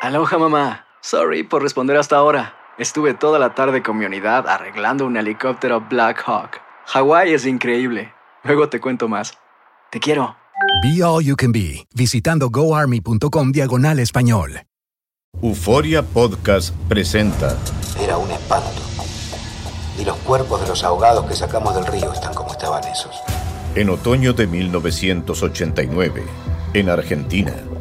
Aloha mamá. Sorry por responder hasta ahora. Estuve toda la tarde con mi unidad arreglando un helicóptero Black Hawk. Hawái es increíble. Luego te cuento más. Te quiero. Be All You Can Be, visitando goarmy.com diagonal español. Euforia Podcast presenta Era un espanto. Y los cuerpos de los ahogados que sacamos del río están como estaban esos. En otoño de 1989, en Argentina,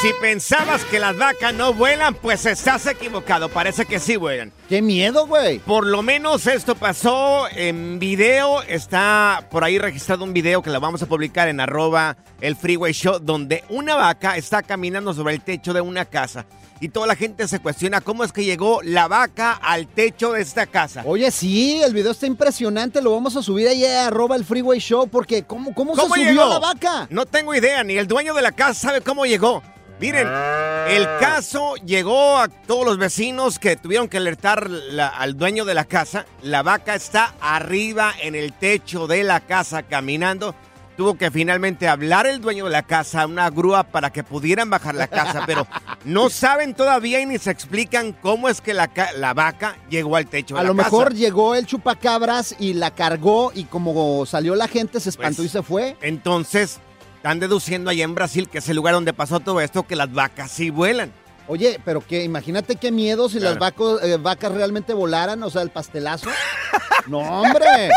si pensabas que las vacas no vuelan, pues estás equivocado. Parece que sí vuelan. ¡Qué miedo, güey! Por lo menos esto pasó en video. Está por ahí registrado un video que lo vamos a publicar en arroba el Freeway Show, donde una vaca está caminando sobre el techo de una casa. Y toda la gente se cuestiona cómo es que llegó la vaca al techo de esta casa. Oye, sí, el video está impresionante. Lo vamos a subir ahí a arroba el Freeway Show porque ¿cómo, cómo, se ¿Cómo subió llegó? la vaca? No tengo idea, ni el dueño de la casa sabe cómo llegó. Miren, el caso llegó a todos los vecinos que tuvieron que alertar la- al dueño de la casa. La vaca está arriba en el techo de la casa caminando. Tuvo que finalmente hablar el dueño de la casa, una grúa para que pudieran bajar la casa, pero no saben todavía y ni se explican cómo es que la, la vaca llegó al techo de A la lo casa. mejor llegó el chupacabras y la cargó y como salió la gente se espantó Pues, y se fue. Entonces, están deduciendo allá en Brasil, que es el lugar donde pasó todo esto, que las vacas sí vuelan. Oye, pero que imagínate qué miedo si las Claro. vaco- eh, vacas realmente volaran, o sea, el pastelazo. no, hombre.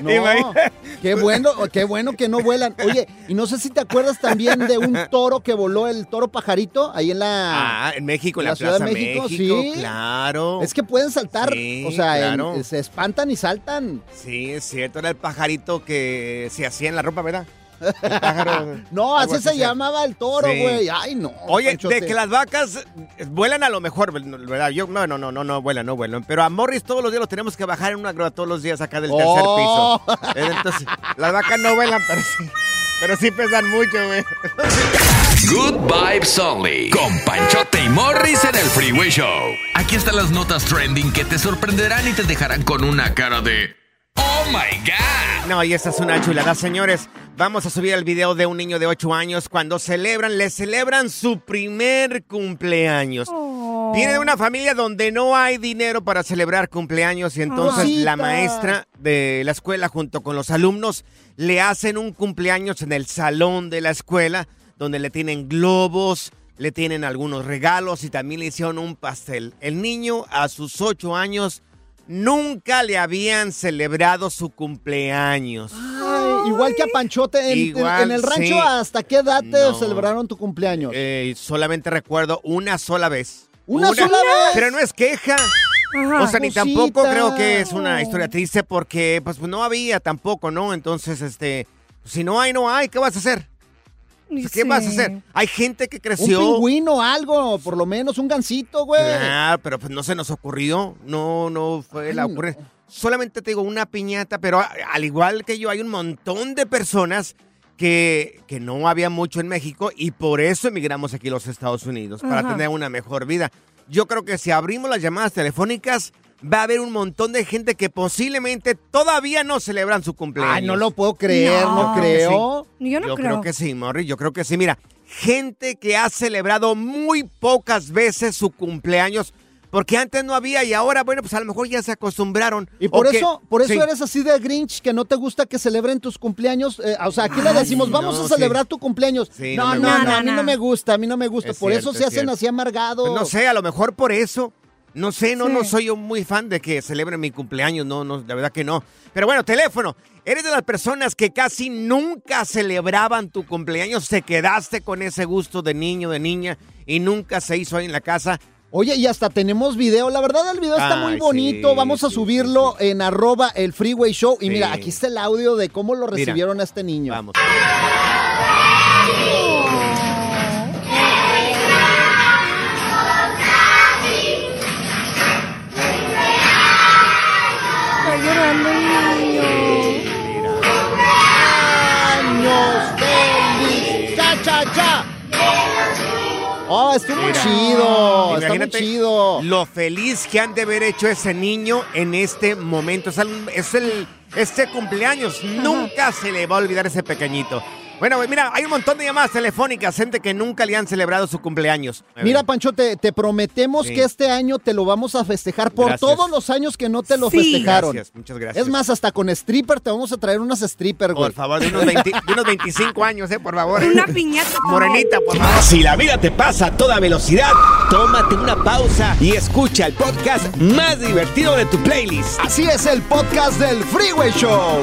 No, qué bueno, qué bueno que no vuelan. Oye, y no sé si te acuerdas también de un toro que voló, el toro pajarito, ahí en la... Ah, en México, en en la, la Ciudad de Plaza México, México, sí. claro. Es que pueden saltar, Sí, o sea, en- claro. se espantan y saltan. Sí, es cierto, era el pajarito que se hacía en la ropa, ¿verdad? No, así se llamaba el toro, Sí. güey. Ay, no. Oye, Panchote. de que las vacas eh, vuelan a lo mejor, ¿verdad? Yo, no, no, no, no, no vuelan, no vuelan. Pero a Morris todos los días lo tenemos que bajar en una grúa todos los días acá del tercer Oh. piso. Eh, Entonces, las vacas no vuelan, pero sí, pero sí pesan mucho, güey. Good Vibes Only. Con Panchote y Morris en el Freeway Show. Aquí están las notas trending que te sorprenderán y te dejarán con una cara de. ¡Oh my God! No, y esta es una chulada, señores. Vamos a subir el video de un niño de 8 años cuando celebran, le celebran su primer cumpleaños. Viene de una familia donde no hay dinero para celebrar cumpleaños y entonces Rosita. la maestra de la escuela junto con los alumnos le hacen un cumpleaños en el salón de la escuela donde le tienen globos, le tienen algunos regalos y también le hicieron un pastel. El niño a sus 8 años nunca le habían celebrado su cumpleaños. Ay, igual que a Panchote, en, Igual, en el rancho, sí. ¿hasta qué edad te No. celebraron tu cumpleaños? Eh, solamente recuerdo una sola vez. ¿Una sola vez? Pero no es queja. o sea, ni cosita. tampoco creo que es una historia triste porque pues no había tampoco, ¿no? Entonces, este, si no hay, no hay, ¿qué vas a hacer? Sea, ¿Qué vas a hacer? Hay gente que Un creció. pingüino, algo, por lo menos, un gancito, güey. Ah, pero pues no se nos ocurrió. No, no fue la no. ocurrencia. Solamente te digo una piñata, pero al igual que yo, hay un montón de personas que, que no había mucho en México y por eso emigramos aquí a los Estados Unidos, para Ajá. tener una mejor vida. Yo creo que si abrimos las llamadas telefónicas, va a haber un montón de gente que posiblemente todavía no celebran su cumpleaños. Ay, no lo puedo creer, no, No. creo. Yo no yo creo. creo que sí, Morri, yo creo que sí. Mira, gente que ha celebrado muy pocas veces su cumpleaños, porque antes no había y ahora, bueno, pues a lo mejor ya se acostumbraron. Y por eso, por eso sí. eres así de Grinch, que no te gusta que celebren tus cumpleaños. Eh, o sea, aquí le decimos, vamos no, a celebrar tu cumpleaños. Sí, no, no no, no, a mí no me gusta, a mí no me gusta. Es por cierto, eso se es hacen cierto. así amargados. Pues no sé, a lo mejor por eso. No sé, no, Sí. no soy yo muy fan de que celebren mi cumpleaños, no, no, la verdad que no. Pero bueno, teléfono. Eres de las personas que casi nunca celebraban tu cumpleaños, te quedaste con ese gusto de niño, de niña, y nunca se hizo ahí en la casa. Oye, y hasta tenemos video. La verdad, el video está Ay, muy bonito. sí, Vamos a sí, subirlo en arroba el Freeway Show. Y mira, aquí está el audio de cómo lo Mira. recibieron a este niño. Vamos. Oh, estuvo muy chido. Está muy Imagínate chido. Lo feliz que han de haber hecho ese niño en este momento. Es el, es el- este cumpleaños. Nunca se le va a olvidar ese pequeñito. Bueno, mira, hay un montón de llamadas telefónicas, gente que nunca le han celebrado su cumpleaños. Mira. Pancho, te, te prometemos Sí. que este año te lo vamos a festejar por Gracias. todos los años que no te lo Sí. festejaron. Gracias, muchas gracias. Es más, hasta con stripper te vamos a traer unas stripper, güey. por favor, de unos, 20 de unos 25 años, eh, por favor. Una piñata. Morenita, por favor. Si la vida te pasa a toda velocidad, tómate una pausa y escucha el podcast más divertido de tu playlist. Así es el podcast del Freeway Show.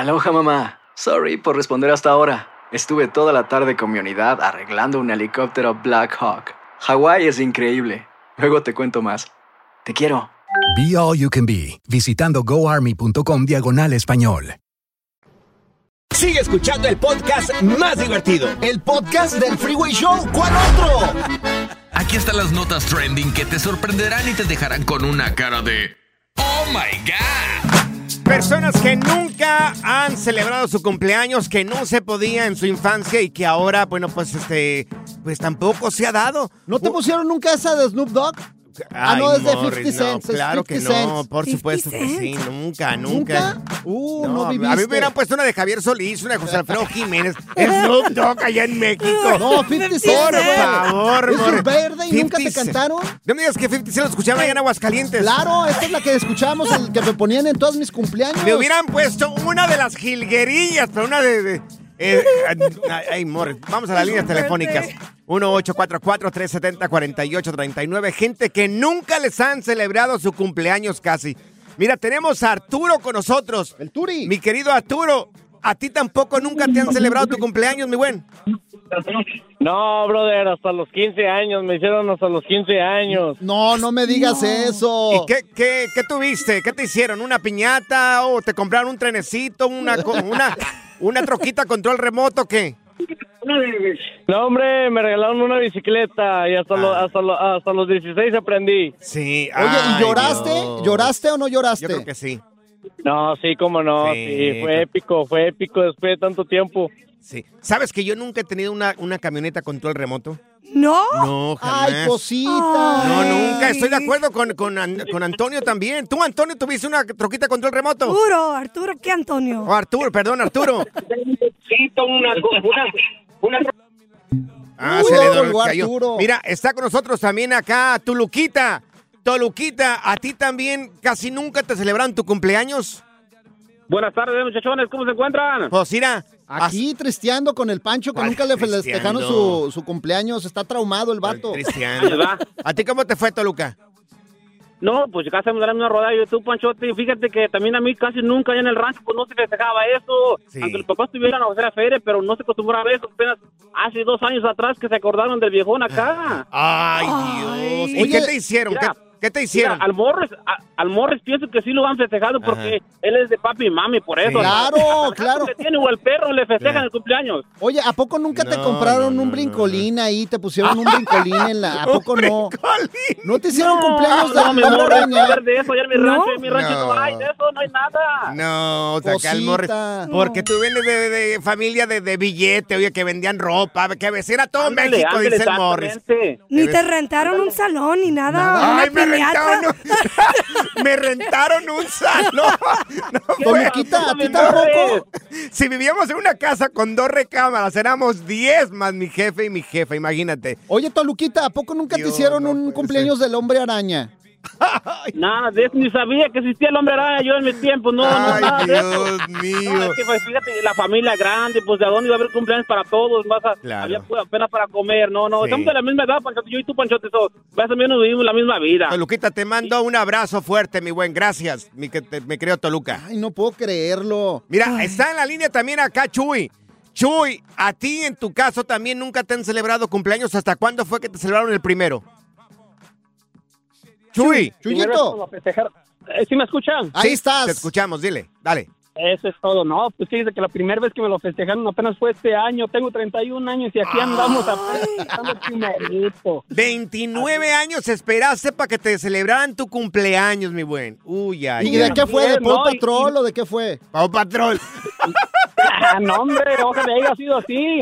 Aloha mamá. Sorry por responder hasta ahora. Estuve toda la tarde con mi unidad arreglando un helicóptero Black Hawk. Hawái es increíble. Luego te cuento más. Te quiero. Be All You Can Be, visitando goarmy.com diagonal español. Sigue escuchando el podcast más divertido. El podcast del Freeway Show. ¿Cuál otro? Aquí están las notas trending que te sorprenderán y te dejarán con una cara de ¡Oh my God! Personas que nunca han celebrado su cumpleaños, que no se podía en su infancia y que ahora, bueno, pues este, pues tampoco se ha dado. ¿No te pusieron nunca esa de Snoop Dogg? Ah, no, Ay, es de Morris, 50 no, Cent, es claro que 50 no, Cent. por 50 supuesto que sí, nunca, nunca. ¿Nunca? Uh, no, a viviste. mí me hubieran puesto una de Javier Solís, una de José Alfredo Jiménez, Snoop Dogg allá en México. No, 50 Cent, Por favor, ¿Es Morris. verde y nunca te 50 Cent. cantaron? No me digas que 50 Cent lo escuchaba allá en Aguascalientes. Claro, esta es la que escuchamos, el que me ponían en todos mis cumpleaños. Me hubieran puesto una de las jilguerillas, pero una de... de- eh, ay, Morris, vamos a las líneas telefónicas. 1-844-370-4839. Gente que nunca les han celebrado su cumpleaños casi. Mira, tenemos a Arturo con nosotros. El Turi. Mi querido Arturo, a ti tampoco nunca te han celebrado tu cumpleaños, mi buen. No, brother, hasta los 15 años, me hicieron hasta los 15 años. No, no me digas eso. ¿Y qué, qué, qué tuviste? ¿Qué te hicieron? ¿Una piñata o te compraron un trenecito, una, una, una troquita control remoto? ¿Qué? No, hombre, me regalaron una bicicleta y hasta, lo- hasta, lo- hasta los 16 aprendí. Sí. Oye, ¿y lloraste? Dios. ¿Lloraste o no lloraste? Yo creo que sí. No, sí, cómo no. Sí, Sí, fue épico, fue épico después de tanto tiempo. Sí. ¿Sabes que yo nunca he tenido una, una camioneta con todo el remoto? ¿No? No, jamás. Ay, cosita. No, nunca. Estoy de acuerdo con, con, con Antonio también. ¿Tú, Antonio, tuviste una troquita con todo el remoto? Arturo, Arturo, ¿qué Antonio? Oh, Arturo, perdón, Arturo. Sí, una, una, Ah, Uy, se le lo do- colgó cayó. Arturo. Mira, está con nosotros también acá Toluquita. Toluquita, ¿a ti también casi nunca te celebran tu cumpleaños? Buenas tardes, muchachones, ¿cómo se encuentran? Pues mira, Aquí tristeando con el Pancho, que ¿Cuál nunca le festejaron su, su cumpleaños. Está traumado el vato. Cristiano. ¿A ti cómo te fue, Toluca? No, pues ya casi me darán una rodada de YouTube, Panchote. Y fíjate que también a mí casi nunca allá en el rancho pues no se festejaba eso. Sí. Aunque los papás tuvieran a hacer a feria, pero no se acostumbraba a eso. Apenas hace dos años atrás que se acordaron del viejón acá. Ay, Dios. ¿Y Oye, qué te hicieron? mira, ¿Qué, qué te hicieron? Mira, al Morris, a- al Morris pienso que sí lo han festejado porque él es de papi y mami, por eso. Claro, Al claro. que tiene o el perro le festejan Claro. el cumpleaños. Oye, ¿a poco nunca te No, compraron no, un no, brincolín ahí? ¿Te pusieron un brincolín en la...? ¿A Un poco no? brincolín. ¿No te hicieron cumpleaños de no, mi Morris, de eso, en mi rancho, en mi rancho no, No. hay de eso, no hay nada. No, o sea, acá el Morris. Porque tú vienes de, de familia de, de billete, oye, que vendían ropa, que era todo Ándale, México, ándale, dice el Morris. Ni te rentaron un salón ni nada. Ay, me. Rentaron, un, me rentaron un salón. No, fue- Toluquita, ¿a ti tampoco? Si vivíamos en una casa con dos recámaras, éramos 10 más mi jefe y mi jefa, imagínate. Oye, Toluquita, ¿a poco nunca Dios, te hicieron no un cumpleaños del hombre araña? Nada de eso, ni sabía que existía el hombre araña yo en mis tiempos, no, no, Ay, nada de eso. Dios No, mío. es que, pues, fíjate, la familia grande, pues de dónde iba a haber cumpleaños para todos, a- Claro. había pues, apenas para comer, no, no, Sí. estamos de la misma edad, Panchote, yo y tú, Panchote, so, más o menos vivimos la misma vida. Toluquita, te mando un abrazo fuerte, mi buen. Gracias, mi, que te- me creo Toluca. Ay, no puedo creerlo. Mira, está en la línea también acá Chuy. Chuy, a ti en tu caso también nunca te han celebrado cumpleaños. ¿Hasta cuándo fue que te celebraron el primero? Chuy. Chuyito. Eh, ¿Sí me escuchan? ahí Sí, estás. Te escuchamos, dile, dale. Eso es todo, no, pues fíjese que la primera vez que me lo festejaron apenas fue este año, tengo 31 años y aquí andamos apenas primerito. 29 años esperaste para que te celebraran tu cumpleaños, mi buen. Uy, ay, ¿Y de ay. qué fue? ¿De Paw no, y- Patrol o de qué fue? Pau Patrol. Ah, no, hombre, ojalá haya sido así.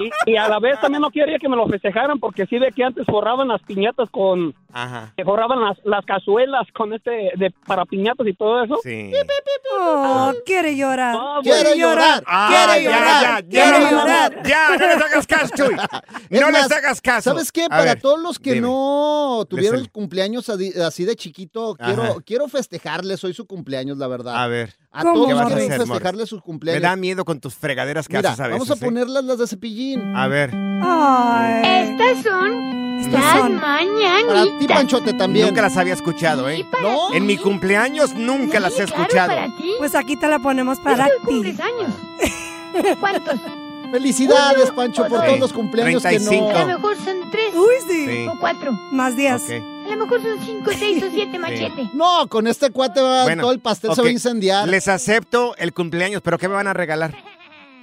Y, y a la vez también no quería que me lo festejaran porque sí ve que antes forraban las piñatas con... Ajá. Que forraban las, las cazuelas con este de para piñatas y todo eso. Sí. Oh, quiere llorar. Quiere llorar. Ah, Quiere ya, llorar. ya, ya, Quiere no, llorar. Ya, no les hagas caso, Chuy. No más, les hagas caso. ¿Sabes qué? A Para ver, todos los que dime. no tuvieron Les- cumpleaños así de chiquito, Ajá. quiero, quiero festejarles hoy su cumpleaños, la verdad. A ver. A ¿Cómo, todos ¿Qué vas a quiero festejarles sus Me cumpleaños. da miedo con tus fregaderas que Mira, haces a veces. vamos a ¿eh? ponerlas las de cepillín. A ver. Ay. Estas son Estas las son- Para ti, mañanitas. Panchote, también. Nunca las había escuchado, Y ¿eh? para ¿No? ti. En mi cumpleaños nunca las he Sí, claro, escuchado. para ti. Pues aquí te la ponemos para Hoy ti. años. ¿Cuántos? Felicidades, Uno, Pancho, por dos, todos los cumpleaños que 35. A lo no. mejor son tres Uy, sí. Sí. o cuatro. Más días. Ok. A lo mejor son cinco, seis o siete machete. No, con este cuate va, Bueno, todo el pastel se va a incendiar. Les acepto el cumpleaños, pero ¿qué me van a regalar?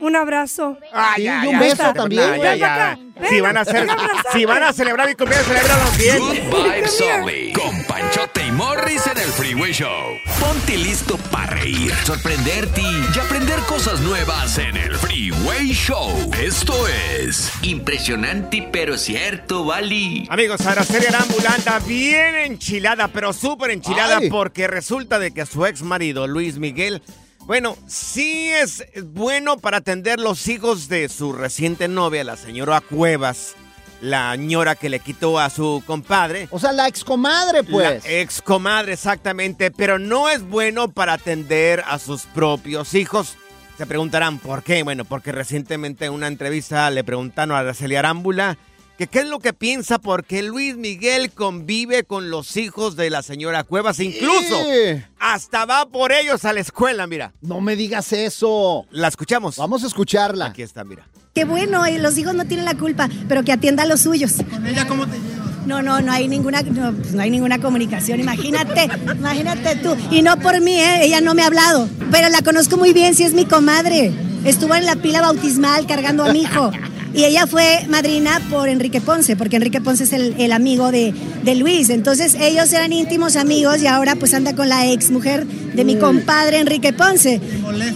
Un abrazo. Ah, Sí, y un beso también. Ya, ya. Si van a hacer, si van a celebrar mi cumpleaños, celebralo bien. Good Vibes Only. Con Panchote Morris en el Freeway Show. Ponte listo para reír, sorprenderte y aprender cosas nuevas en el Freeway Show. Esto es Impresionante pero cierto, Bali. Amigos, Araceli Arámbula anda bien enchilada, pero súper enchilada Ay. porque resulta de que su ex marido, Luis Miguel, bueno, sí es bueno para atender los hijos de su reciente novia, la señora Cuevas, la ñora que le quitó a su compadre. O sea, la excomadre, pues. La ex comadre, exactamente, pero no es bueno para atender a sus propios hijos. Se preguntarán por qué. Bueno, porque recientemente en una entrevista le preguntaron a Araceli Arámbula que qué es lo que piensa porque Luis Miguel convive con los hijos de la señora Cuevas. Incluso Eh, hasta va por ellos a la escuela, mira. No me digas eso. La escuchamos. Vamos a escucharla. Aquí está, mira. Qué bueno, y los hijos no tienen la culpa, pero que atienda a los suyos. ¿Con ella cómo te llevas? No, no, no hay ninguna, no, pues, no hay ninguna comunicación. Imagínate, imagínate tú. Y no por mí, ¿eh? ella no me ha hablado, pero la conozco muy bien, si es mi comadre. Estuvo en la pila bautismal cargando a mi hijo. Y ella fue madrina por Enrique Ponce, porque Enrique Ponce es el, el amigo de, de Luis. Entonces ellos eran íntimos amigos y ahora pues anda con la ex mujer de mi compadre Enrique Ponce.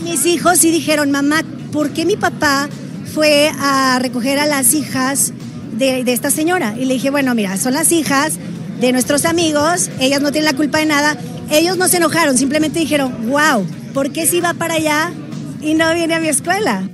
Mis hijos sí dijeron, mamá, ¿por qué mi papá fue a recoger a las hijas de, de esta señora? Y le dije, bueno, mira, son las hijas de nuestros amigos, ellas no tienen la culpa de nada. Ellos no se enojaron, simplemente dijeron, wow, ¿por qué si va para allá y no viene a mi escuela?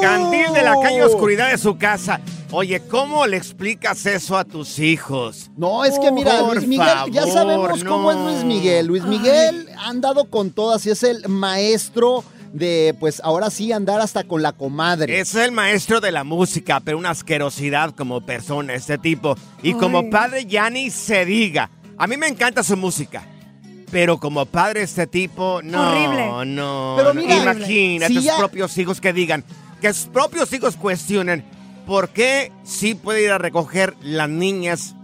Candil de la calle Oscuridad de su casa. Oye, ¿cómo le explicas eso a tus hijos? No, es que mira, Por Luis Miguel, ya sabemos cómo es Luis Miguel. Luis Miguel ha andado con todas y es el maestro de, pues ahora sí, andar hasta con la comadre. Es el maestro de la música, pero una asquerosidad como persona, este tipo. Y como padre ya ni se diga. A mí me encanta su música. Pero como padre este tipo, no, Horrible. no. Pero no. imagínate si tus ya- propios hijos que digan, que sus propios hijos cuestionen por qué sí puede ir a recoger las niñas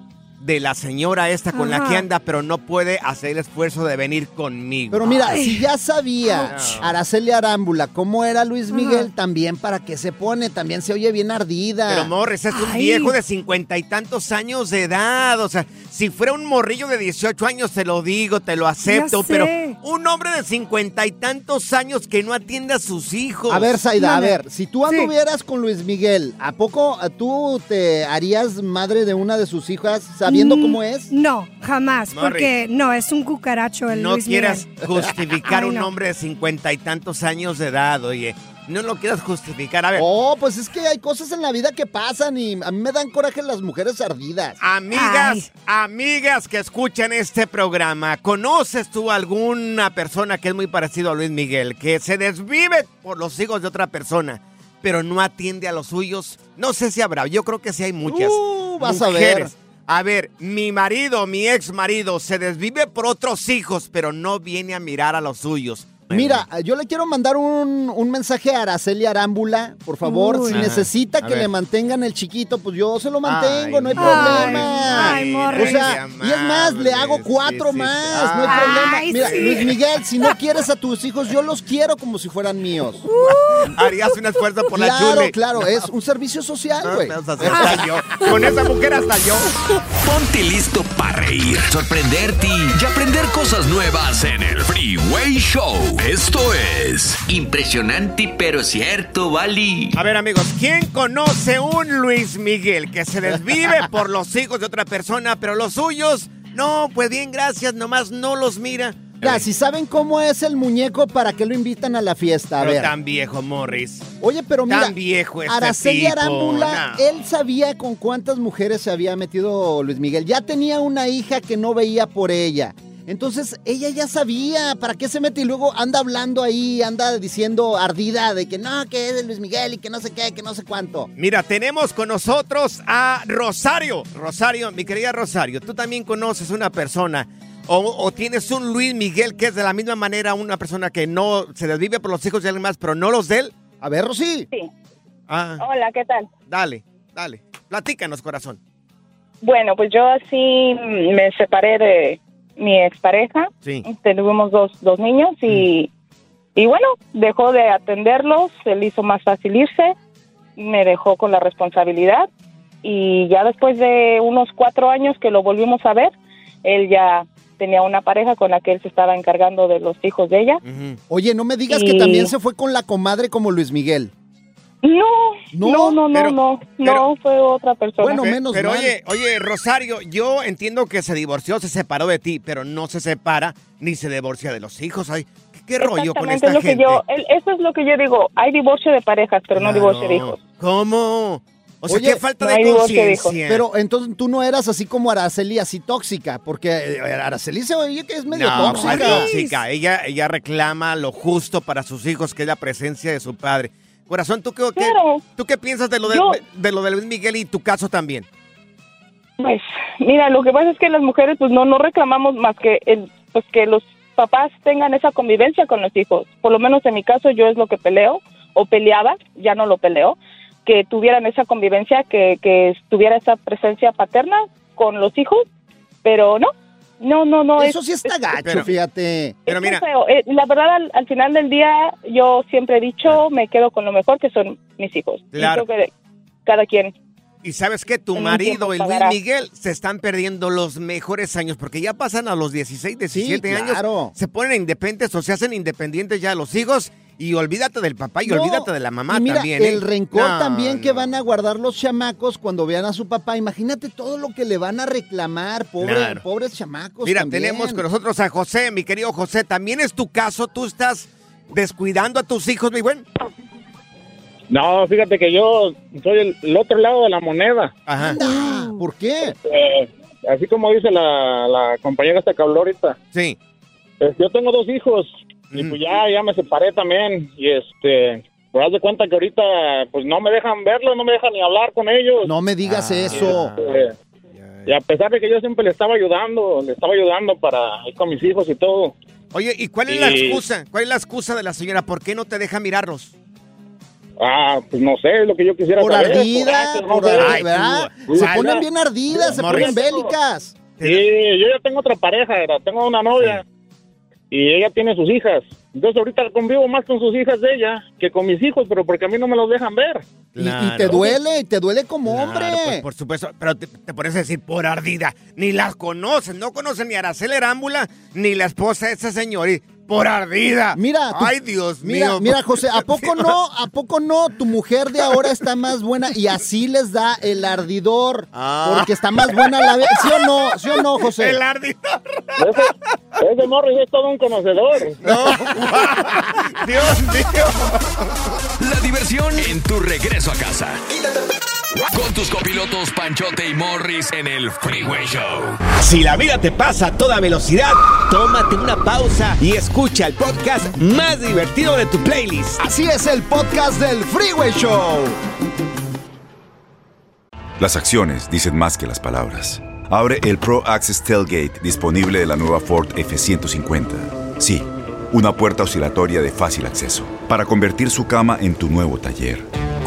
de la señora esta con la que anda, pero no puede hacer el esfuerzo de venir conmigo. Pero mira, si ya sabía Araceli Arámbula cómo era Luis Miguel, también para qué se pone, también se oye bien ardida. Pero Morris es un viejo de cincuenta y tantos años de edad. O sea, si fuera un morrillo de 18 años, te lo digo, te lo acepto. Pero un hombre de cincuenta y tantos años que no atiende a sus hijos. A ver, Zaida, a ver, si tú anduvieras con Luis Miguel, ¿a poco tú te harías madre de una de sus hijas sabiendo Mm, cómo es? No, jamás, Morris. porque no, es un cucaracho el No Luis quieras Miguel. justificar Ay, un no. hombre de cincuenta y tantos años de edad, oye. No lo quieras justificar. A ver. Oh, pues es que hay cosas en la vida que pasan y a mí me dan coraje las mujeres ardidas. Amigas, amigas que escuchan este programa, ¿conoces tú alguna persona que es muy parecido a Luis Miguel, que se desvive por los hijos de otra persona, pero no atiende a los suyos? No sé si habrá, yo creo que sí hay muchas. Uh, vas a mujeres. ver. A ver, mi marido, mi ex marido, se desvive por otros hijos, pero no viene a mirar a los suyos. Mira, yo le quiero mandar un, un mensaje a Araceli Arámbula, por favor. Uy. si Ajá. necesita A que ver. le mantengan el chiquito, pues yo se lo mantengo, no hay Ay, problema. ay, o Morris. sea, y es más, le hago cuatro más, no hay problema. Ay, Mira, sí. Luis Miguel, si no quieres a tus hijos, yo los quiero como si fueran míos. Harías un esfuerzo por la Claro, chule. claro, es un servicio social, güey. hasta yo. Con esa mujer hasta yo. Ponte listo para reír, sorprenderte y aprender cosas nuevas en el Freeway Show. Esto es impresionante pero cierto, Bali. A ver, amigos, ¿quién conoce un Luis Miguel que se desvive por los hijos de otra persona, pero los suyos, no, pues bien, gracias, nomás no los mira? Ya, si saben cómo es el muñeco, ¿para qué lo invitan a la fiesta? A Pero ver. tan viejo, Morris. Oye, pero mira, Tan viejo este Araceli tipo, Arámbula, no. él sabía con cuántas mujeres se había metido Luis Miguel. Ya tenía una hija que no veía por ella. Entonces, ella ya sabía para qué se mete y luego anda hablando ahí, anda diciendo ardida de que no, que es de Luis Miguel y que no sé qué, que no sé cuánto. Mira, tenemos con nosotros a Rosario. Rosario, mi querida Rosario, tú también conoces una persona o, o tienes un Luis Miguel que es de la misma manera una persona que no se desvive por los hijos de alguien más, pero no los de él. A ver, Rosy. Sí. Ah, Hola, ¿qué tal? dale, dale. Platícanos, corazón. Bueno, pues yo así me separé de mi expareja. Sí. Tuvimos dos, dos niños y, y bueno, dejó de atenderlos, se le hizo más fácil irse, me dejó con la responsabilidad y ya después de unos cuatro años que lo volvimos a ver, él ya tenía una pareja con la que él se estaba encargando de los hijos de ella. Oye, no me digas Y- que también se fue con la comadre como Luis Miguel. No, no, no, no, no, Pero- no, pero- no, fue otra persona. Pe- Pero oye, oye, Rosario, yo entiendo que se divorció, se separó de ti, pero no se separa ni se divorcia de los hijos. Ay, ¿qué, qué rollo con esta es lo gente? que yo, el- eso es lo que yo digo, hay divorcio de parejas, pero no divorcio de hijos. ¿Cómo? O sea, Oye, qué falta no de conciencia. Pero entonces tú no eras así como Araceli, así tóxica, porque eh, Araceli se oye que es medio no, tóxica. ¿cuál tóxica. Ella, ella reclama lo justo para sus hijos, que es la presencia de su padre. Corazón, ¿tú qué, qué- Claro. ¿tú qué piensas de lo de, Yo- de lo de Luis Miguel y tu caso también? Pues, mira, lo que pasa es que las mujeres pues no, no reclamamos más que el, pues que los papás tengan esa convivencia con los hijos. Por lo menos en mi caso yo es lo que peleo, o peleaba, ya no lo peleo, que tuvieran esa convivencia, que, que tuviera esa presencia paterna con los hijos, pero no, no, no, no. Eso es- sí está es- gacho, fíjate. Pero es muy feo. Eh, la verdad, al, al final del día, yo siempre he dicho, me quedo con lo mejor, que son mis hijos. Claro. creo que cada quien. Y sabes que tu marido y Luis. Miguel se están perdiendo los mejores años porque ya pasan a los 16, 17 claro. años, se ponen independientes o se hacen independientes ya los hijos y olvídate del papá y No, olvídate de la mamá y mira, también. ¿eh? el rencor No, también que van a guardar los chamacos cuando vean a su papá. Imagínate todo lo que le van a reclamar, pobre, Claro. pobres chamacos. Mira, también. tenemos con nosotros a José, mi querido José. También es tu caso, tú estás descuidando a tus hijos, mi buen. No, fíjate que yo soy el, el otro lado de la moneda. Ajá. Anda, ¿Por qué? Eh, así como dice la, la compañera esta que habló ahorita. Sí. Pues yo tengo dos hijos y pues ya, ya me separé también y este, pues haz de cuenta que ahorita pues no me dejan verlos, no me dejan ni hablar con ellos. No me digas eso. Eh, y a pesar de que yo siempre le estaba ayudando, le estaba ayudando para ir con mis hijos y todo. Oye, ¿y cuál es la excusa? ¿Cuál es la excusa de la señora? ¿Por qué no te deja mirarlos? Ah, pues no sé, es lo que yo quisiera Por saber. ardida, coraje, no por ardida, ¿verdad? Se ponen bien ardidas, se Morris. ponen bélicas. Sí, yo ya tengo otra pareja, ¿verdad? tengo una novia y ella tiene sus hijas. Entonces ahorita convivo más con sus hijas de ella que con mis hijos, pero porque a mí no me los dejan ver. Y, y te duele, y te duele como hombre. Pues, por supuesto, pero te, te pones a decir por ardida. Ni las conocen, no conocen ni a Araceli Arámbula ni la esposa de ese señor. Y por ardida. Mira, Ay, Dios Mira, mío. mira, José, ¿a poco no? ¿A poco no? Tu mujer de ahora está más buena y así les da el ardidor. Ah. Porque está más buena la vez. ¿Sí o no? ¿Sí o no, José? El ardidor. Ese, ese Morris es todo un conocedor. Dios mío. La diversión en tu regreso a casa. Con tus copilotos Panchote y Morris en el Freeway Show. Si la vida te pasa a toda velocidad, tómate una pausa y escucha el podcast más divertido de tu playlist. Así es el podcast del Freeway Show. Las acciones dicen más que las palabras. Abre el Pro Access Tailgate disponible de la nueva Ford F-150. Sí, una puerta oscilatoria de fácil acceso para convertir su cama en tu nuevo taller.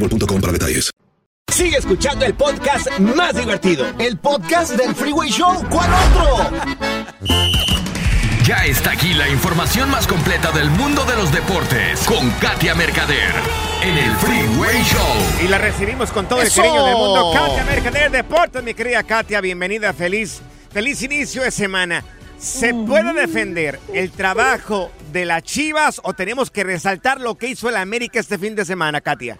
boostmobile.com para detalles. Sigue escuchando el podcast más divertido. El podcast del Freeway Show. ¿Cuál otro? Ya está aquí la información más completa del mundo de los deportes con Katia Mercader en el Freeway Show. Y la recibimos con todo el cariño del mundo. Katia Mercader Deportes, mi querida Katia, bienvenida, feliz, feliz inicio de semana. ¿Se puede defender el trabajo de las Chivas o tenemos que resaltar lo que hizo el América este fin de semana, Katia?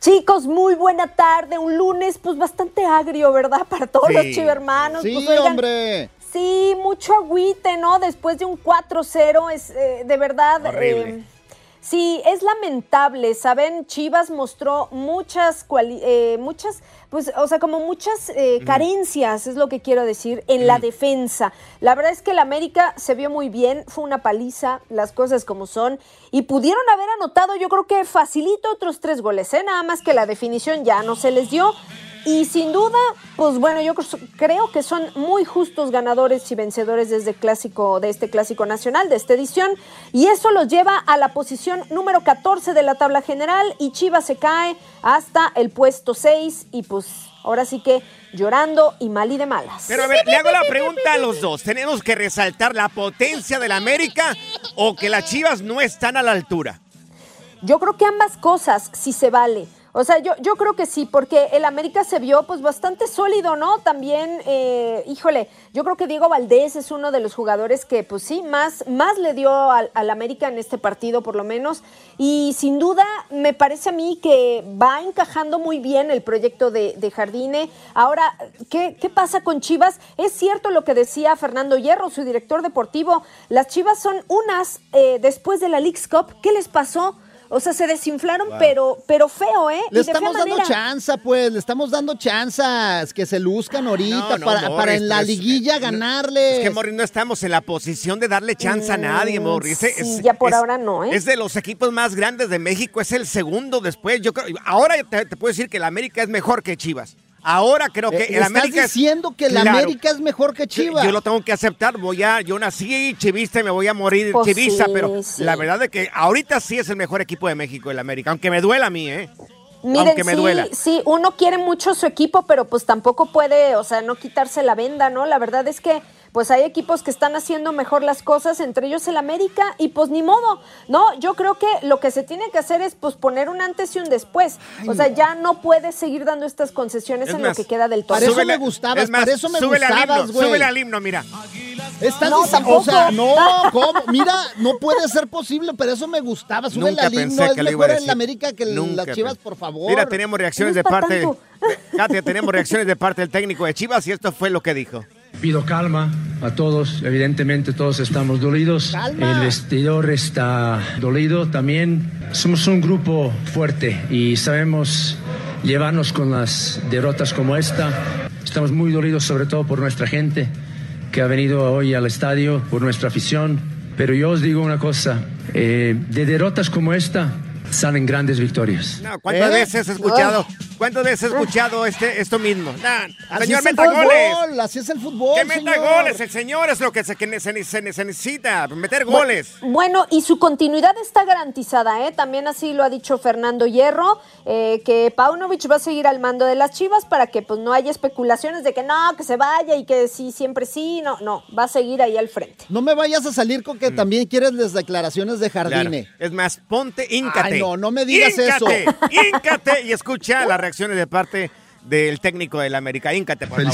Chicos, muy buena tarde. Un lunes, pues bastante agrio, ¿verdad? Para todos Sí. los chivermanos. Sí, pues, oigan, hombre. Sí, mucho agüite, ¿no? Después de un 4-0, es eh, de verdad. Horrible. eh, sí, es lamentable, ¿saben? Chivas mostró muchas, cuali- eh, muchas, pues, o sea, como muchas eh, carencias, es lo que quiero decir, en la defensa. La verdad es que el América se vio muy bien, fue una paliza, las cosas como son, y pudieron haber anotado, yo creo que facilito otros tres goles, ¿eh? Nada más que la definición ya no se les dio. Y sin duda, pues bueno, yo cr- creo que son muy justos ganadores y vencedores de este clásico, de este clásico nacional, de esta edición, y eso los lleva a la posición número 14 de la tabla general y Chivas se cae hasta el puesto 6 y pues ahora sí que llorando y mal y de malas. Pero a ver, le hago la pregunta a los dos. ¿Tenemos que resaltar la potencia del América o que las Chivas no están a la altura? Yo creo que ambas cosas sí se vale. O sea, yo, yo creo que sí, porque el América se vio pues bastante sólido, ¿no? También, eh, híjole, yo creo que Diego Valdés es uno de los jugadores que pues sí, más, más le dio al, al América en este partido por lo menos. Y sin duda me parece a mí que va encajando muy bien el proyecto de, de Jardine. Ahora, ¿qué, ¿qué pasa con Chivas? Es cierto lo que decía Fernando Hierro, su director deportivo. Las Chivas son unas eh, después de la League's Cup. ¿Qué les pasó? O sea, se desinflaron, Wow. pero, pero feo, ¿eh? Le Y estamos dando manera. chance, pues, le estamos dando chanzas que se luzcan ahorita no, para, Morris, para en la pero es- liguilla ganarle. Es que, Morris, no estamos en la posición de darle chance a nadie, Morris. Es- Mm, sí, es- ya por es- ahora no, ¿eh? Es de los equipos más grandes de México, es el segundo después. Yo creo, ahora te, te puedo decir que el América es mejor que Chivas. Ahora creo que Eh, el estás América es- diciendo que el Claro. América es mejor que Chivas. Yo lo tengo que aceptar, voy a, yo nací chivista y me voy a morir Pues chivista, sí, pero sí. la verdad es que ahorita sí es el mejor equipo de México, el América, aunque me duela a mí, ¿eh? Miren, aunque me sí, duela. sí, uno quiere mucho su equipo, pero pues tampoco puede, o sea, no quitarse la venda, ¿no? La verdad es que pues hay equipos que están haciendo mejor las cosas, entre ellos el América, y pues ni modo, ¿no? Yo creo que lo que se tiene que hacer es pues poner un antes y un después. o sea, ya no puedes seguir dando estas concesiones Es en más, lo que queda del Para torneo. eso me gustabas, es más, para eso me súbele al gustabas, güey. súbele al himno, mira. Estás No, dic- tampoco. O sea, no, ¿cómo? Mira, no puede ser posible, pero eso me gustaba. Sube Nunca la himno, pensé es que lo iba a mejor en la América que Nunca las Chivas, pensé. por favor. Mira, tenemos reacciones de parte. tanto. Katia, tenemos reacciones de parte del técnico de Chivas y esto fue lo que dijo. Pido calma a todos, evidentemente todos estamos dolidos, Calma. el vestidor está dolido también. Somos un grupo fuerte y sabemos llevarnos con las derrotas como esta. Estamos muy dolidos sobre todo por nuestra gente que ha venido hoy al estadio, por nuestra afición. Pero yo os digo una cosa, eh, de derrotas como esta salen grandes victorias. No, ¿Cuántas ¿Eh? veces he escuchado? ¿Cuántas veces he escuchado este, esto mismo? Nah, Así señor, es el meta goles. fútbol, así es el fútbol, Que meta señor. goles, el señor es lo que se, que ne- se- se- se necesita, meter goles. Bueno, y su continuidad está garantizada, ¿eh? También así lo ha dicho Fernando Hierro, eh, que Paunovic va a seguir al mando de las Chivas para que pues no haya especulaciones de que no, que se vaya y que sí, siempre sí, no, no, va a seguir ahí al frente. No me vayas a salir con que también quieres las declaraciones de Mm. Claro. Jardine. Es más, ponte, íncate. Ay, no, no me digas Íncate, eso. Íncate y escucha las reacciones de parte del técnico del América. Íncate, por favor.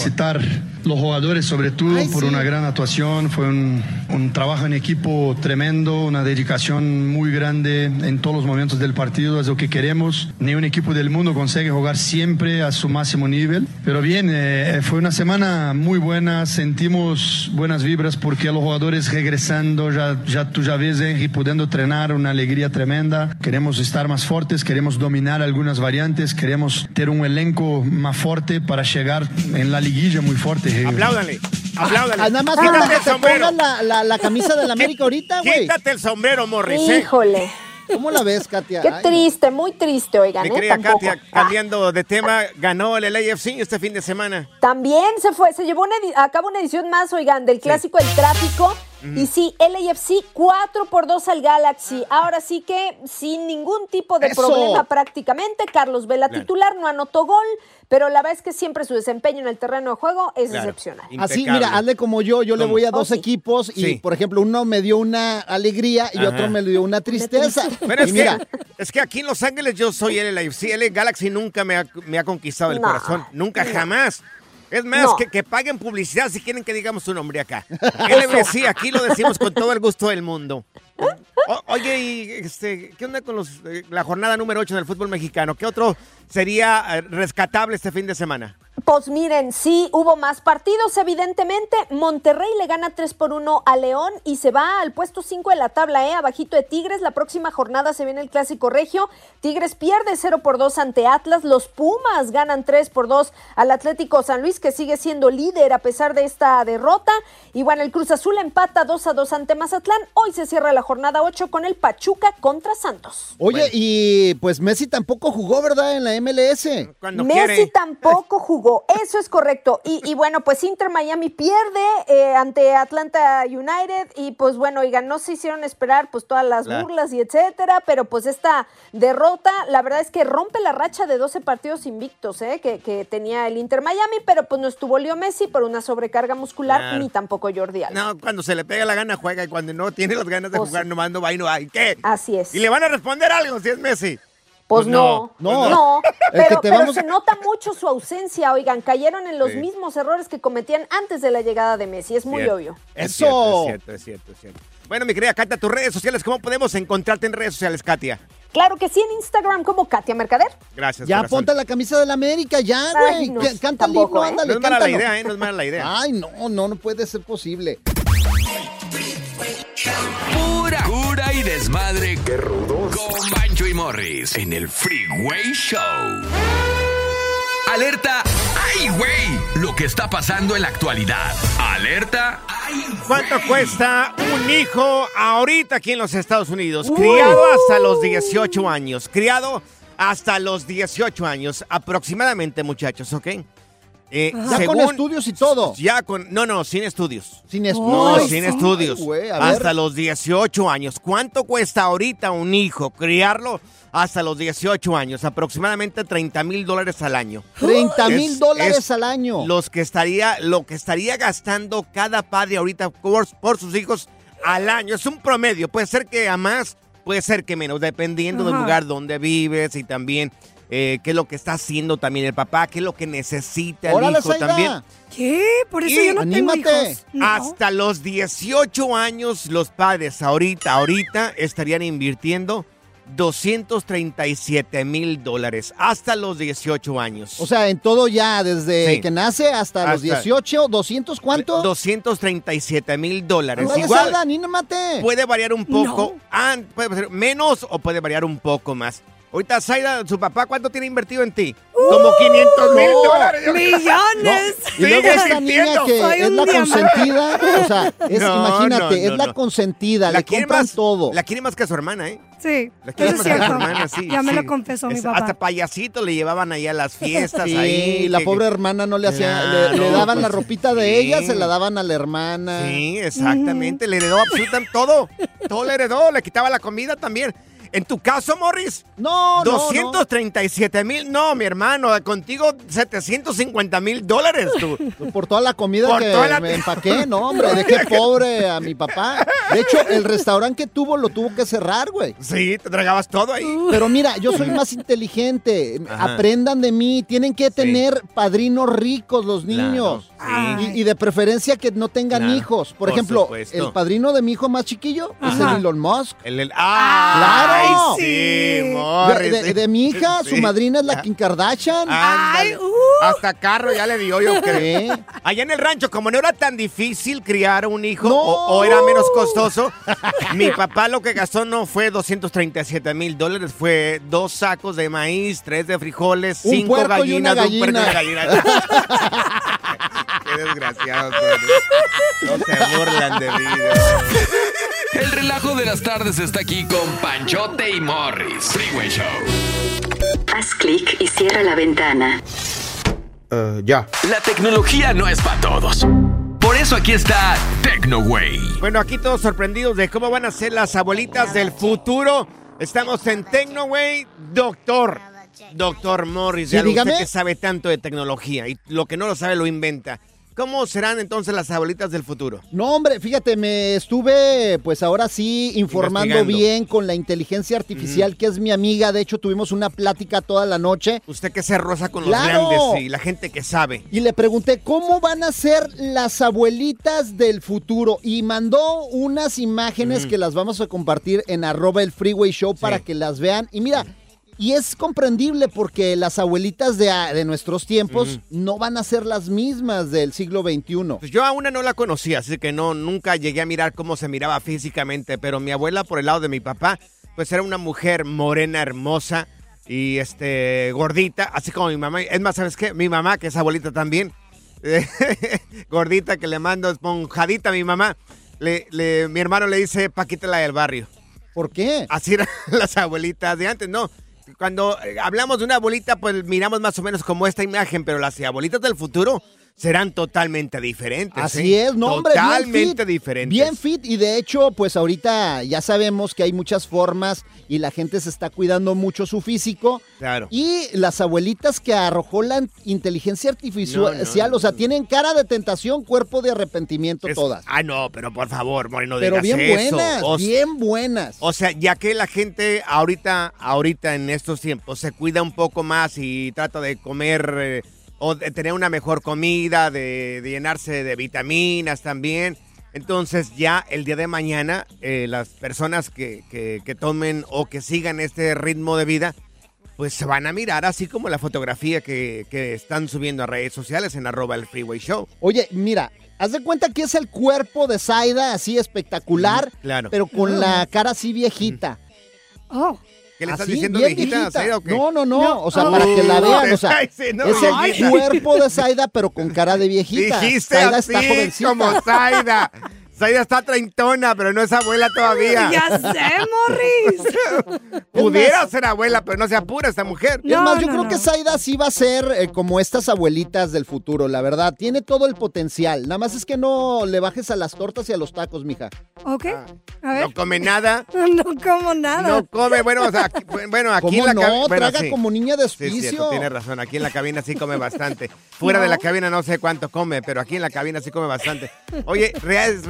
Los jugadores sobre todo Ay, por sí. una gran actuación, fue un, un trabajo en equipo tremendo, una dedicación muy grande en todos los momentos del partido, es lo que queremos. Ni un equipo del mundo consigue jugar siempre a su máximo nivel, pero bien, eh, fue una semana muy buena, sentimos buenas vibras porque los jugadores regresando, ya, ya tú ya ves Henry pudiendo entrenar, una alegría tremenda, queremos estar más fuertes, queremos dominar algunas variantes, queremos tener un elenco más fuerte para llegar en la liguilla muy fuerte. Henry. Apláudale, apláudale. Ah, nada más Quítate que el te sombrero. pongas la, la, la camisa del América ahorita, güey. Quítate el sombrero, Morris. ¿eh? Híjole, ¿Cómo la ves, Katia? qué Ay, no. triste, muy triste, oigan, Mi ¿eh? querida Tampoco. Katia, cambiando de tema, ganó el LAFC este fin de semana. También se fue, se llevó una a cabo una edición más, oigan, del clásico El Tráfico. Y sí, LAFC 4 por 2 al Galaxy. Ahora sí que sin ningún tipo de Eso. problema prácticamente. Carlos Vela titular, no anotó gol, pero la verdad es que siempre su desempeño en el terreno de juego es Claro. excepcional. Así, mira, hazle como yo. Yo le voy a Oh, dos sí. equipos y, Sí. por ejemplo, uno me dio una alegría y Ajá. otro me dio una tristeza. Pero es, mira, que, es que aquí en Los Ángeles yo soy el LAFC. El Galaxy nunca me ha, me ha conquistado el No, corazón. Nunca, no. jamás. Es más, No. que, que paguen publicidad si quieren que digamos su nombre acá. LBC, aquí lo decimos con todo el gusto del mundo. O- oye, y este, ¿qué onda con los, eh, la jornada número 8 del fútbol mexicano? ¿Qué otro sería eh, rescatable este fin de semana? Pues miren, sí hubo más partidos, evidentemente. Monterrey le gana 3 por 1 a León y se va al puesto 5 de la tabla, ¿eh? Abajito de Tigres. La próxima jornada se viene el clásico regio. Tigres pierde 0 por 2 ante Atlas. Los Pumas ganan 3 por 2 al Atlético San Luis, que sigue siendo líder a pesar de esta derrota. Y bueno, el Cruz Azul empata 2 a 2 ante Mazatlán. Hoy se cierra la jornada 8 con el Pachuca contra Santos. oye, y pues Messi tampoco jugó, ¿verdad? En la MLS. Cuando Messi quiere. tampoco jugó. Hugo, eso es correcto. Y, y bueno, pues Inter Miami pierde eh, ante Atlanta United y pues bueno, oigan, no se hicieron esperar pues todas las Claro. burlas y etcétera, pero pues esta derrota, la verdad es que rompe la racha de 12 partidos invictos eh, que, que tenía el Inter Miami, pero pues no estuvo Leo Messi por una sobrecarga muscular, Claro. ni tampoco Jordi Alba. No, cuando se le pega la gana juega y cuando no tiene las ganas de jugar nomás no va y no va. ¿Y qué? Así es. ¿Y le van a responder algo si es Messi? Pues no, pues no, El que pero, te pero vamos- se nota mucho su ausencia, oigan, cayeron en los Sí. mismos errores que cometían antes de la llegada de Messi, es muy Cierto. obvio. Es cierto, es cierto, es cierto, es cierto. Bueno, mi querida Katia, tus redes sociales, ¿cómo podemos encontrarte en redes sociales, Katia? Claro que sí, en Instagram como Katia Mercader. Gracias, Ya corazón. ponte la camisa de la América, ya, güey. no, Canta el tampoco, himno, ¿eh? ándale, No es mala la idea, ¿eh? No es mala la idea. Ay, no, no, no puede ser posible. Pura cura y desmadre. Qué rudos. Con Bancho y Morris en el Freeway Show. Alerta. ¡Ay, güey! Lo que está pasando en la actualidad. Alerta. ¿Cuánto cuesta un hijo ahorita aquí en los Estados Unidos? Criado hasta los 18 años. Criado hasta los 18 años, aproximadamente, muchachos, ¿ok? Eh, Ya con estudios y todo. Ya con. No, no, sin estudios. Sin No, estudios. sin Ay, estudios. güey, hasta ver. los 18 años. ¿Cuánto cuesta ahorita un hijo criarlo hasta los 18 años? Aproximadamente 30 mil dólares al año. 30 mil Es- dólares es al año. Los que estaría, lo que estaría gastando cada padre ahorita por, por sus hijos al año. Es un promedio. Puede ser que a más, puede ser que menos, dependiendo del lugar donde vives y también eh, qué es lo que está haciendo también el papá, qué es lo que necesita el Órale, hijo también. ¿Qué? Por eso Y- yo no tengo Anímate. hijos. No. Hasta los 18 años, los padres ahorita, ahorita estarían invirtiendo 237 mil dólares. Hasta los 18 años. O sea, en todo ya, desde Sí. que nace hasta, los Hasta- 18, ¿200 cuánto? 237 mil dólares. Órale, Igual Zaida, anímate. puede variar un poco, ah, puede ser menos o puede variar un poco más. Ahorita, Zaida, su papá, ¿cuánto tiene invertido en ti? Como 500 mil no. dólares. Millones. Y luego esta niña que Soy es la diamante. consentida, o sea, es, No, imagínate, no, es no, la no. consentida, La le quiere compran más- todo. La quiere más que a su hermana, ¿eh? Sí, La quiere eso más es que a su cierto. hermana, sí. Ya me lo confesó mi Es- papá. Hasta payasito le llevaban ahí a las fiestas Sí, ahí. la que- pobre hermana no le hacía, le- daban la pues, ropita de sí. ella, se la daban a la hermana. Sí, exactamente. Le heredó absolutamente todo. Todo le heredó. Le quitaba la comida también. En tu caso, Morris. No, no, 237 mil. No, mi hermano. Contigo 750 mil dólares. tú. Por toda la comida Por que la- me empaqué, no, hombre, dejé pobre a mi papá. De hecho, el restaurante que tuvo lo tuvo que cerrar, güey. Sí, te tragabas todo ahí. Pero mira, yo soy más inteligente. Ajá. Aprendan de mí. Tienen que tener padrinos ricos los niños. Claro, sí. Y, y de preferencia que no tengan Claro, hijos. Por, por ejemplo, supuesto. el padrino de mi hijo más chiquillo es el Elon Musk. El, el- ¡Ah! ¡Claro! ¡Ay, sí, De, Morris! de- de mi hija, su madrina es la Kim Kardashian. Ándale. uh. Hasta carro ya le dio, yo creo. Allá en el rancho, como no era tan difícil criar un hijo No. o, o era menos costoso, mi papá lo que gastó no fue 237 mil dólares, fue dos sacos de maíz, tres de frijoles, Un cinco puerco y una gallinas, un puerco y una gallina. gallina. Qué desgraciado. No se burlan de mí. El relajo de las tardes está aquí con Panchote y Morris. Freeway Show. Haz clic y cierra la ventana. ya. La tecnología no es para todos. Por eso aquí está TecnoWay. Bueno, aquí todos sorprendidos de cómo van a ser las abuelitas del futuro. Estamos en Tecnoway, doctor. Doctor Morris, Sí, ya lo dígame. usted que sabe tanto de tecnología y lo que no lo sabe lo inventa. ¿Cómo serán entonces las abuelitas del futuro? No, hombre, fíjate, me estuve, pues ahora sí, informando bien con la inteligencia artificial, que es mi amiga. De hecho, tuvimos una plática toda la noche. Usted que se rosa con los grandes y la gente que sabe. Y le pregunté, ¿cómo van a ser las abuelitas del futuro? Y mandó unas imágenes que las vamos a compartir en arroba el freeway show para que las vean. Y mira, y es comprendible porque las abuelitas de, de nuestros tiempos no van a ser las mismas del siglo XXI. Pues yo a una no la conocía, así que no, nunca llegué a mirar cómo se miraba físicamente, pero mi abuela por el lado de mi papá, pues era una mujer morena, hermosa y este gordita, así como mi mamá. Es más, ¿sabes qué? Mi mamá, que es abuelita también, gordita que le mando esponjadita a mi mamá, le, le- mi hermano le dice Paquita la del barrio. ¿Por qué? Así eran las abuelitas de antes, no. Cuando eh, hablamos de una abuelita, pues miramos más o menos como esta imagen, pero las abuelitas del futuro serán totalmente diferentes. Así ¿eh? es, no, hombre. bien Totalmente fit, diferentes. Bien fit y de hecho, pues ahorita ya sabemos que hay muchas formas y la gente se está cuidando mucho su físico. Claro. Y las abuelitas que arrojó la inteligencia artificial, o sea, tienen cara de tentación, cuerpo de arrepentimiento Es- todas. Ah, no, pero por favor, Mori, no Pero digas bien eso. buenas, O- bien buenas. O sea, ya que la gente ahorita, ahorita en estos tiempos se cuida un poco más y trata de comer eh, o de tener una mejor comida, de, de llenarse de vitaminas también. Entonces ya el día de mañana eh, las personas que, que- que tomen o que sigan este ritmo de vida, pues se van a mirar así como la fotografía que, que están subiendo a redes sociales en arroba el Freeway Show. Oye, mira, haz de cuenta que es el cuerpo de Zaida así espectacular, claro. pero con la cara así viejita. Oh. ¿Qué le estás diciendo viejita, Zaida, o qué? No, no, no, No. o sea, Oh. para que la vean, o sea, es el viejita. cuerpo de Zaida, pero con cara de viejita. Dijiste Zaida así, está jovencita. como Zaida. Zaida está treintona, pero no es abuela todavía. Ya sé, Morris. Pudiera ser abuela, pero no se apura esta mujer. es más, yo creo que Zaida sí va a ser eh, como estas abuelitas del futuro, la verdad. Tiene todo el potencial. Nada más es que no le bajes a las tortas y a los tacos, mija. Ok. A ver. No come nada. No como nada. No come, bueno, o sea, aquí, bueno, aquí ¿Cómo en la no? cabina. Traga como niña de Sí, hospicio. cierto, tienes razón. Aquí en la cabina sí come bastante. Fuera de la cabina no sé cuánto come, pero aquí en la cabina sí come bastante. Oye, rea- es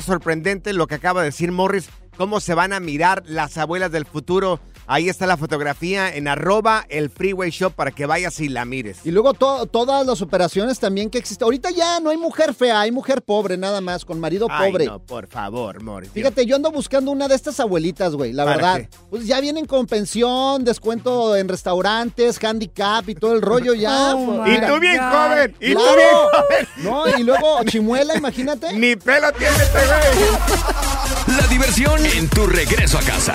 sorprendente lo que acaba de decir Morris. Cómo se van a mirar las abuelas del futuro. Ahí está la fotografía en arroba el Freeway Shop para que vayas y la mires. Y luego to- todas las operaciones también que existen. Ahorita ya no hay mujer fea, hay mujer pobre nada más, con marido Ay, pobre. no, por favor, Morris. Fíjate, yo ando buscando una de estas abuelitas, güey, la ¿Para verdad. qué? Pues ya vienen con pensión, descuento en restaurantes, handicap y todo el rollo ya. Oh, Pues, Y tú bien God. joven, y tú Claro. bien joven. No, y luego chimuela, imagínate. Ni pelo tiene este güey. La diversión en tu regreso a casa.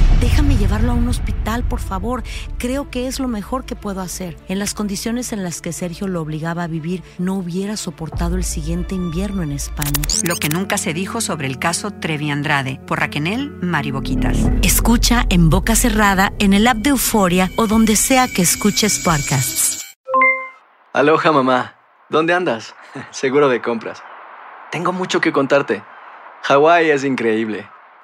Déjame llevarlo a un hospital, por favor. Creo que es lo mejor que puedo hacer. En las condiciones en las que Sergio lo obligaba a vivir, no hubiera soportado el siguiente invierno en España. Lo que nunca se dijo sobre el caso Trevi Andrade por Raquenel Mariboquitas. Escucha en boca cerrada, en el app de Euforia o donde sea que escuches podcasts. Aloha mamá, ¿dónde andas? Seguro de compras. Tengo mucho que contarte. Hawái es increíble.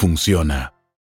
funciona.